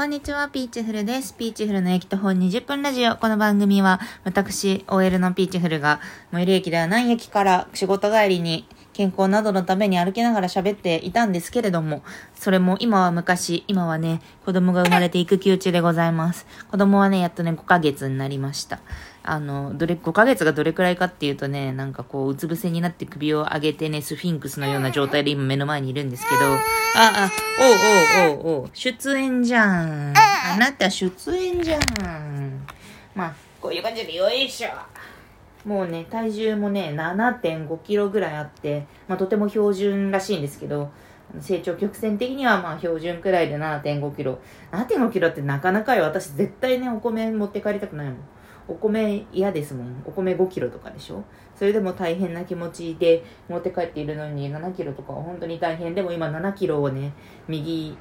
こんにちは、ピーチフルです。ピーチフルの駅と本20分ラジオ。この番組は、私、OL のピーチフルが、最寄り駅ではない駅から仕事帰りに、健康などのために歩きながら喋っていたんですけれども、それも今は昔、今はね、子供が生まれて育休中でございます。子供はね、やっとね、5ヶ月になりました。あの、どれ、5ヶ月がどれくらいかっていうとね、なんかこう、うつ伏せになって首を上げてね、スフィンクスのような状態で今目の前にいるんですけど、あ、あ、おうおうおうおう、出演じゃん。あなた出演じゃん。まあ、こういう感じでよいしょ。もうね、体重もね、7.5キロぐらいあって、まあとても標準らしいんですけど、成長曲線的にはまあ標準くらいで7.5キロ。7.5キロってなかなかよ。私絶対ね、お米持って帰りたくないもん。お米嫌ですもん。お米5キロとかでしょそれでも大変な気持ちで持って帰っているのに7キロとかは本当に大変。でも今7キロをね、右、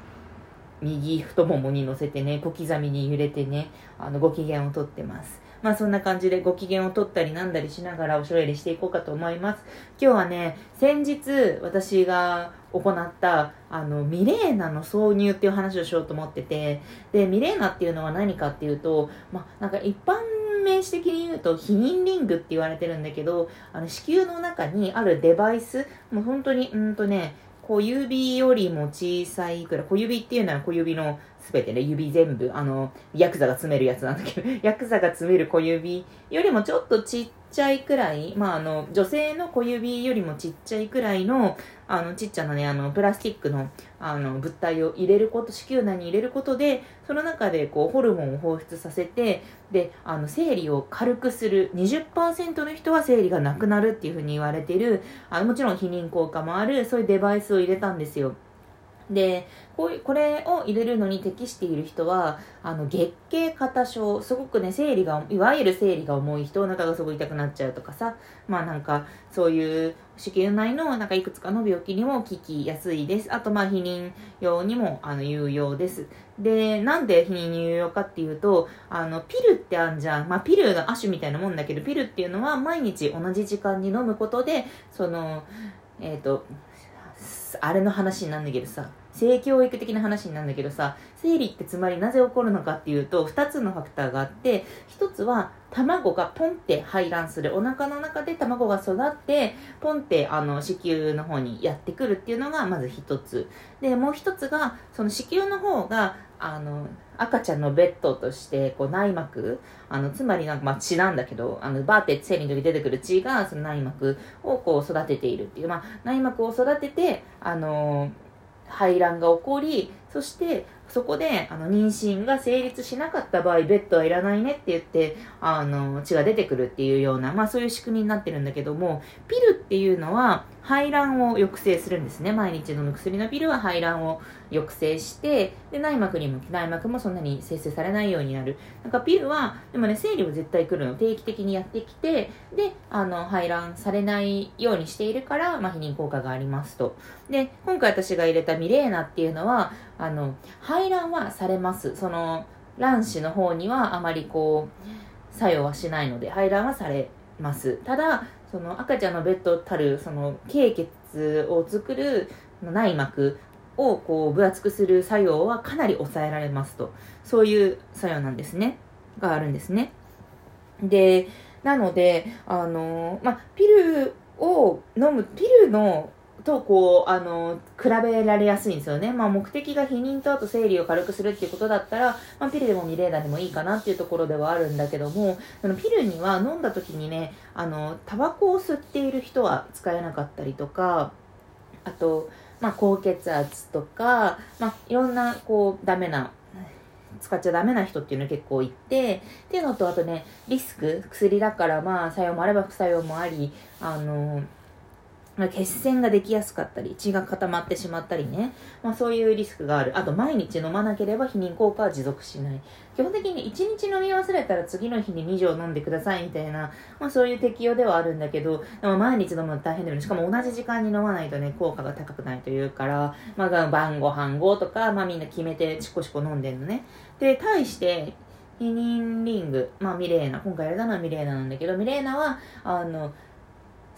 右太ももに乗せてね、小刻みに揺れてね、あの、ご機嫌をとってます。まあそんな感じでご機嫌を取ったりなんだりしながらおしゃべりしていこうかと思います。今日はね、先日私が行った、あの、ミレーナの挿入っていう話をしようと思ってて、で、ミレーナっていうのは何かっていうと、まあなんか一般名詞的に言うと避妊リングって言われてるんだけど、あの子宮の中にあるデバイス、もう本当に、うんとね、小指よりも小さいくらい、小指っていうのは小指のすべてね、指全部、あの、ヤクザが詰めるやつなんだけど、ヤクザが詰める小指よりもちょっとちっちゃいくらい、まあ、あの、女性の小指よりもちっちゃいくらいの、あの、ちっちゃなね、あの、プラスチックの、あの、物体を入れること、子宮内に入れることで、その中で、こう、ホルモンを放出させて、で、あの、生理を軽くする、20%の人は生理がなくなるっていうふうに言われてる、あの、もちろん避妊効果もある、そういうデバイスを入れたんですよ。でこうこれを入れるのに適している人はあの月経過多症すごくね生理がいわゆる生理が重い人お腹がすごい痛くなっちゃうとかさまあなんかそういう子宮内のなんかいくつかの病気にも効きやすいです。あとまあ避妊用にもあの有用です。でなんで避妊に有用かっていうとあのピルってあんじゃん、まあ、ピルの亜種みたいなもんだけどピルっていうのは毎日同じ時間に飲むことでそのえっ、とあれの話になんだけどさ性教育的な話なんだけどさ生理ってつまりなぜ起こるのかっていうと2つのファクターがあって1つは卵がポンって排卵する。お腹の中で卵が育ってポンってあの子宮の方にやってくるっていうのがまず1つ。でもう1つがその子宮の方があの赤ちゃんのベッドとしてこう内膜あのつまりなんかまあ血なんだけどあのバーって生理の時出てくる血がその内膜をこう育てているっていう、まあ、内膜を育ててあの排卵が起こりそしてそこであの妊娠が成立しなかった場合ベッドはいらないねって言ってあの血が出てくるっていうような、まあ、そういう仕組みになってるんだけどもピルっていうのは排卵を抑制するんですね。毎日飲む薬のピルは排卵を抑制してで内膜にも内膜もそんなに生成されないようになる。なんかピルはでもね生理は絶対来るの。定期的にやってきてであの排卵されないようにしているから、まあ、避妊効果がありますと。で今回私が入れたミレーナっていうのはあの排排卵はされます。その卵子の方にはあまりこう作用はしないので排卵はされます。ただその赤ちゃんのベッドたるその経血を作る内膜をこう分厚くする作用はかなり抑えられますと。そういう作用なんですね。があるんですね。でなのであの、まあ、ピルを飲むピルのとこうあの比べられやすいんですよね、まあ、目的が避妊とあと生理を軽くするっていうことだったら、まあ、ピルでもミレーナでもいいかなっていうところではあるんだけどもそのピルには飲んだ時にねあのタバコを吸っている人は使えなかったりとかあと、まあ、高血圧とか、まあ、いろんなこうダメな使っちゃダメな人っていうの結構いてっていうのとあとねリスク薬だからまあ作用もあれば副作用もありあの血栓ができやすかったり血が固まってしまったりね、まあ、そういうリスクがある。あと毎日飲まなければ避妊効果は持続しない。基本的に1日飲み忘れたら次の日に2錠飲んでくださいみたいな、まあ、そういう適用ではあるんだけどでも毎日飲むの大変だよね。しかも同じ時間に飲まないとね効果が高くないというから、まあ、晩ご飯後とか、まあ、みんな決めてシコシコ飲んでるのね。で対して避妊リング、まあ、ミレーナ。今回やれたのはミレーナなんだけどミレーナはあの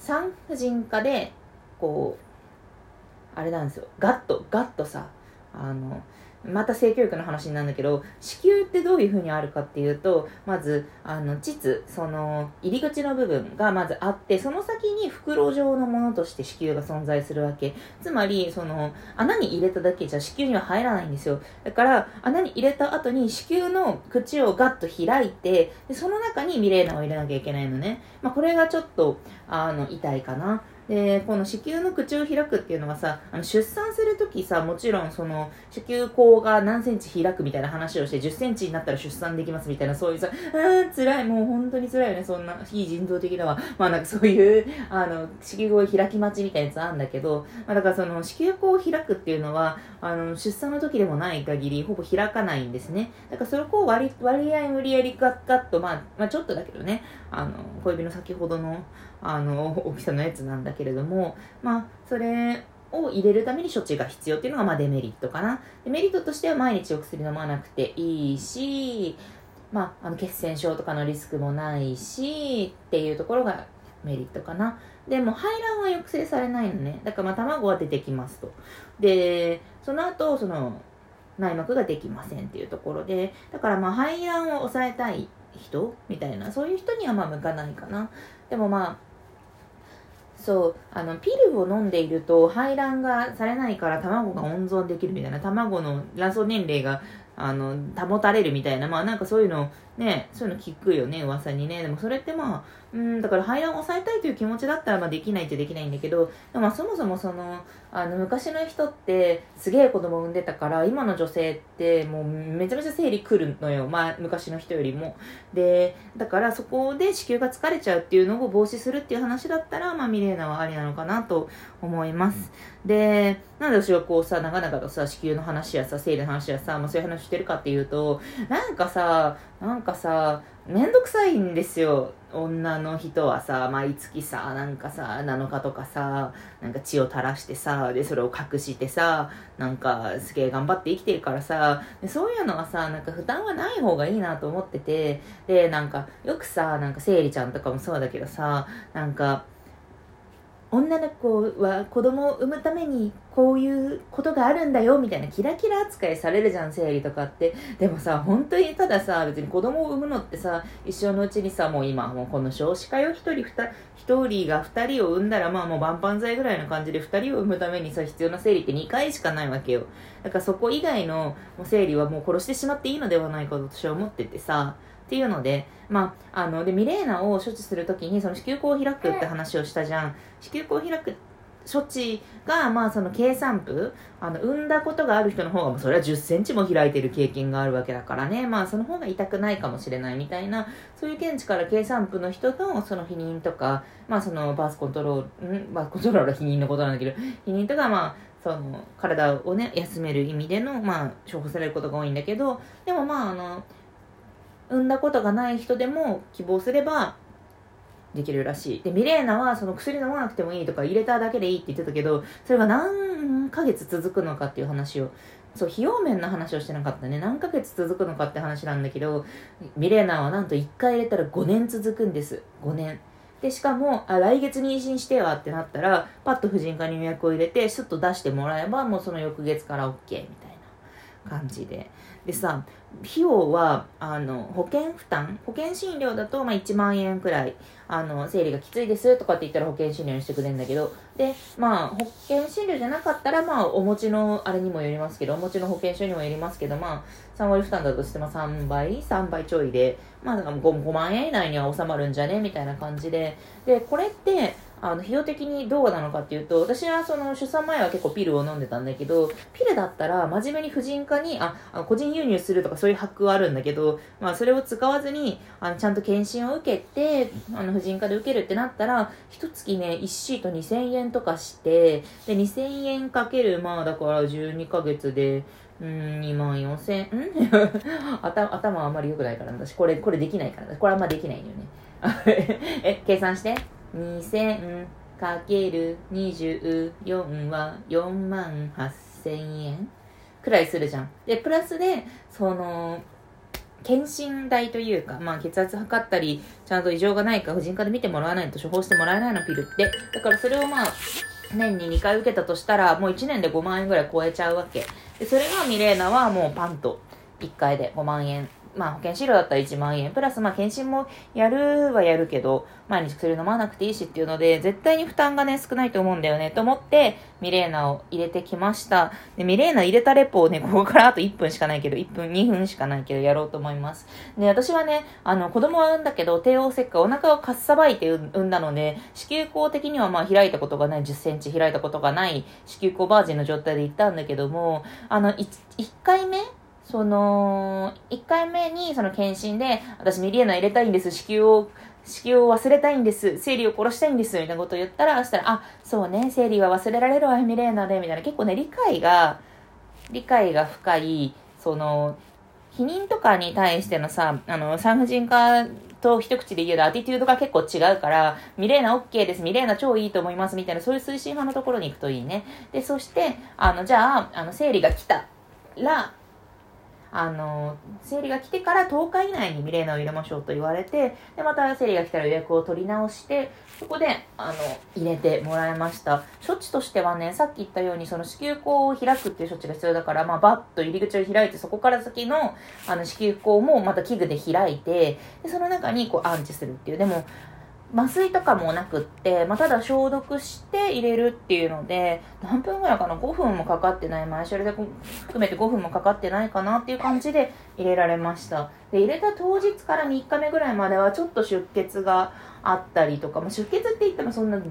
産婦人科でこうあれなんですよ。ガッとガッとさあのまた性教育の話になるんだけど子宮ってどういうふうにあるかっていうとまずあの膣その入り口の部分がまずあってその先に袋状のものとして子宮が存在するわけ。つまりその穴に入れただけじゃ子宮には入らないんですよ。だから穴に入れた後に子宮の口をガッと開いてでその中にミレーナを入れなきゃいけないのね、まあ、これがちょっとあの痛いかな。でこの子宮の口を開くっていうのはさあの出産するときさもちろんその子宮口が何センチ開くみたいな話をして10センチになったら出産できますみたいなそういうさあー辛いもう本当に辛いよねそんな非人道的だわまあなんかそういうあの子宮口開き待ちみたいなやつあるんだけど、まあ、だからその子宮口を開くっていうのはあの出産の時でもない限りほぼ開かないんですね。だからそれを割割合無理やりガッガッと、まあ、まあちょっとだけどねあの小指の先ほどのあの大きさのやつなんだけれどもまあそれを入れるために処置が必要っていうのがまあデメリットかな。デメリットとしては毎日お薬飲まなくていいしまあ、あの血栓症とかのリスクもないしっていうところがメリットかな。でも排卵は抑制されないのね。だからまあ卵は出てきますと。でその後その内膜ができませんっていうところで。だからまあ排卵を抑えたい人みたいなそういう人にはまあ向かないかな。でもまあそうあのピルを飲んでいると排卵がされないから卵が温存できるみたいな卵の卵巣年齢があの保たれるみたいなまあなんかそういうのねそういうの聞くよね噂にね。でもそれってまあうんだから排卵を抑えたいという気持ちだったらまあできないってできないんだけどまあそもそもそのあの昔の人ってすげえ子供産んでたから今の女性ってもうめちゃめちゃ生理来るのよ、まあ、昔の人よりも。でだからそこで子宮が疲れちゃうっていうのを防止するっていう話だったら、まあ、ミレーナはありなのかなと思います。でなんで私はこうさ長々とさ子宮の話やさ生理の話やさ、まあ、そういう話してるかっていうとなんかさなんかさめんどくさいんですよ。女の人はさ毎月さなんかさ7日とかさなんか血を垂らしてさでそれを隠してさなんかすげえ頑張って生きてるからさでそういうのはさなんか負担はない方がいいなと思っててでなんかよくさなんか生理ちゃんとかもそうだけどさなんか女の子は子供を産むためにこういうことがあるんだよみたいなキラキラ扱いされるじゃん生理とかって。でもさ本当にたださ別に子供を産むのってさ一生のうちにさもう今もうこの少子化よ一人一人が二人を産んだらまあもう万々歳ぐらいの感じで二人を産むためにさ必要な生理って2回しかないわけよ。だからそこ以外の生理はもう殺してしまっていいのではないかと私は思っててさ。っていうので、まあ、あの、で、ミレーナを処置するときに、その子宮口を開くって話をしたじゃん。子宮口を開く処置が、まあ、その計算部、あの、産んだことがある人の方が、それは10センチも開いてる経験があるわけだからね。まあ、その方が痛くないかもしれないみたいな、そういう見地から計算部の人の、その避妊とか、まあ、そのバースコントロール、ん？バースコントロールは避妊のことなんだけど、避妊とか、まあ、その、体をね、休める意味での、まあ、処方されることが多いんだけど、でもまあ、あの、産んだことがない人でも希望すればできるらしい。で、ミレーナはその薬飲まなくてもいいとか入れただけでいいって言ってたけど、それが何ヶ月続くのかっていう話を、そう、費用面の話をしてなかったね。何ヶ月続くのかって話なんだけど、ミレーナはなんと1回入れたら5年続くんです。5年。で、しかも、あ、来月妊娠してはってなったら、パッと婦人科に予約を入れて、スッと出してもらえば、もうその翌月から OK みたいな感じで。でさ費用はあの保険負担保険診療だと、まあ、1万円くらいあの生理がきついですとかって言ったら保険診療にしてくれるんだけどでまあ保険診療じゃなかったらまあお持ちのあれにもよりますけどお持ちの保険証にもよりますけどまあ3割負担だとしても3倍3倍ちょいでまあ 5, 5万円以内には収まるんじゃね？みたいな感じで。でこれってあの費用的にどうなのかっていうと私はその出産前は結構ピルを飲んでたんだけどピルだったら真面目に婦人科にああ個人輸入するとかそういうハックはあるんだけど、まあ、それを使わずにあのちゃんと検診を受けてあの婦人科で受けるってなったら一月ね1シート2000円とかしてで2000円かけるまあだから12ヶ月でうん、2万4千、ん？頭、頭あんまり良くないから私、これ、これできないから、これあんまできないのよね。え、計算して。2000かける24は4万8000円くらいするじゃん。で、プラスで、その、検診代というか、まあ血圧測ったり、ちゃんと異常がないか婦人科で見てもらわないと処方してもらえないのピルって。だからそれをまあ、年に2回受けたとしたら、もう1年で5万円ぐらい超えちゃうわけ。で、それがミレーナはもうパンと1回で5万円まあ保険資料だったら1万円、プラスまあ検診もやるはやるけど、毎日薬飲まなくていいしっていうので、絶対に負担がね、少ないと思うんだよね、と思って、ミレーナを入れてきました。で、ミレーナ入れたレポをね、ここからあと1分しかないけど、1分、2分しかないけど、やろうと思います。で、私はね、あの、子供は産んだけど、帝王切開、お腹をかっさばいて産んだので、子宮口的にはまあ開いたことがない、10センチ開いたことがない、子宮口バージンの状態で行ったんだけども、あの、1, 1回目その、1回目にその検診で、私ミリエナ入れたいんです、子宮を、子宮を忘れたいんです、生理を殺したいんです、みたいなことを言ったら、そしたら、あ、そうね、生理は忘れられるわ、ミレーナで、みたいな、結構ね、理解が、理解が深い、その、避妊とかに対してのさ、あの、産婦人科と一口で言うとアティテュードが結構違うから、ミレーナ OK です、ミレーナ超いいと思いますみたいな、そういう推進派のところに行くといいね。で、そして、あの、じゃあ、あの、生理が来たら、あの、生理が来てから10日以内にミレーナを入れましょうと言われて、で、また生理が来たら予約を取り直して、そこで、あの、入れてもらいました。処置としてはね、さっき言ったように、その子宮口を開くっていう処置が必要だから、まあ、バッと入り口を開いて、そこから先の、あの、子宮口もまた器具で開いて、で、その中にこう、安置するっていう。でも、麻酔とかもなくって、まあ、ただ消毒して入れるっていうので、何分ぐらいかな ?5 分もかかってない。前処理で含めて5分もかかってないかなっていう感じで入れられました。で、入れた当日から3日目ぐらいまではちょっと出血があったりとか、まあ、出血って言ってもそんな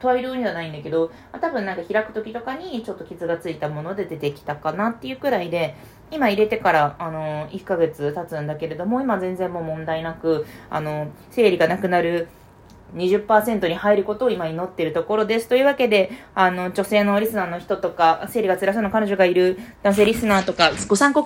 大量にはないんだけど、まあ、多分なんか開く時とかにちょっと傷がついたもので出てきたかなっていうくらいで、今入れてから、あの、1ヶ月経つんだけれども、今全然もう問題なく、あの、生理がなくなる20%に入ることを今祈っているところです。というわけで、あの、女性のリスナーの人とか、生理が辛そうな彼女がいる男性リスナーとか、ご参考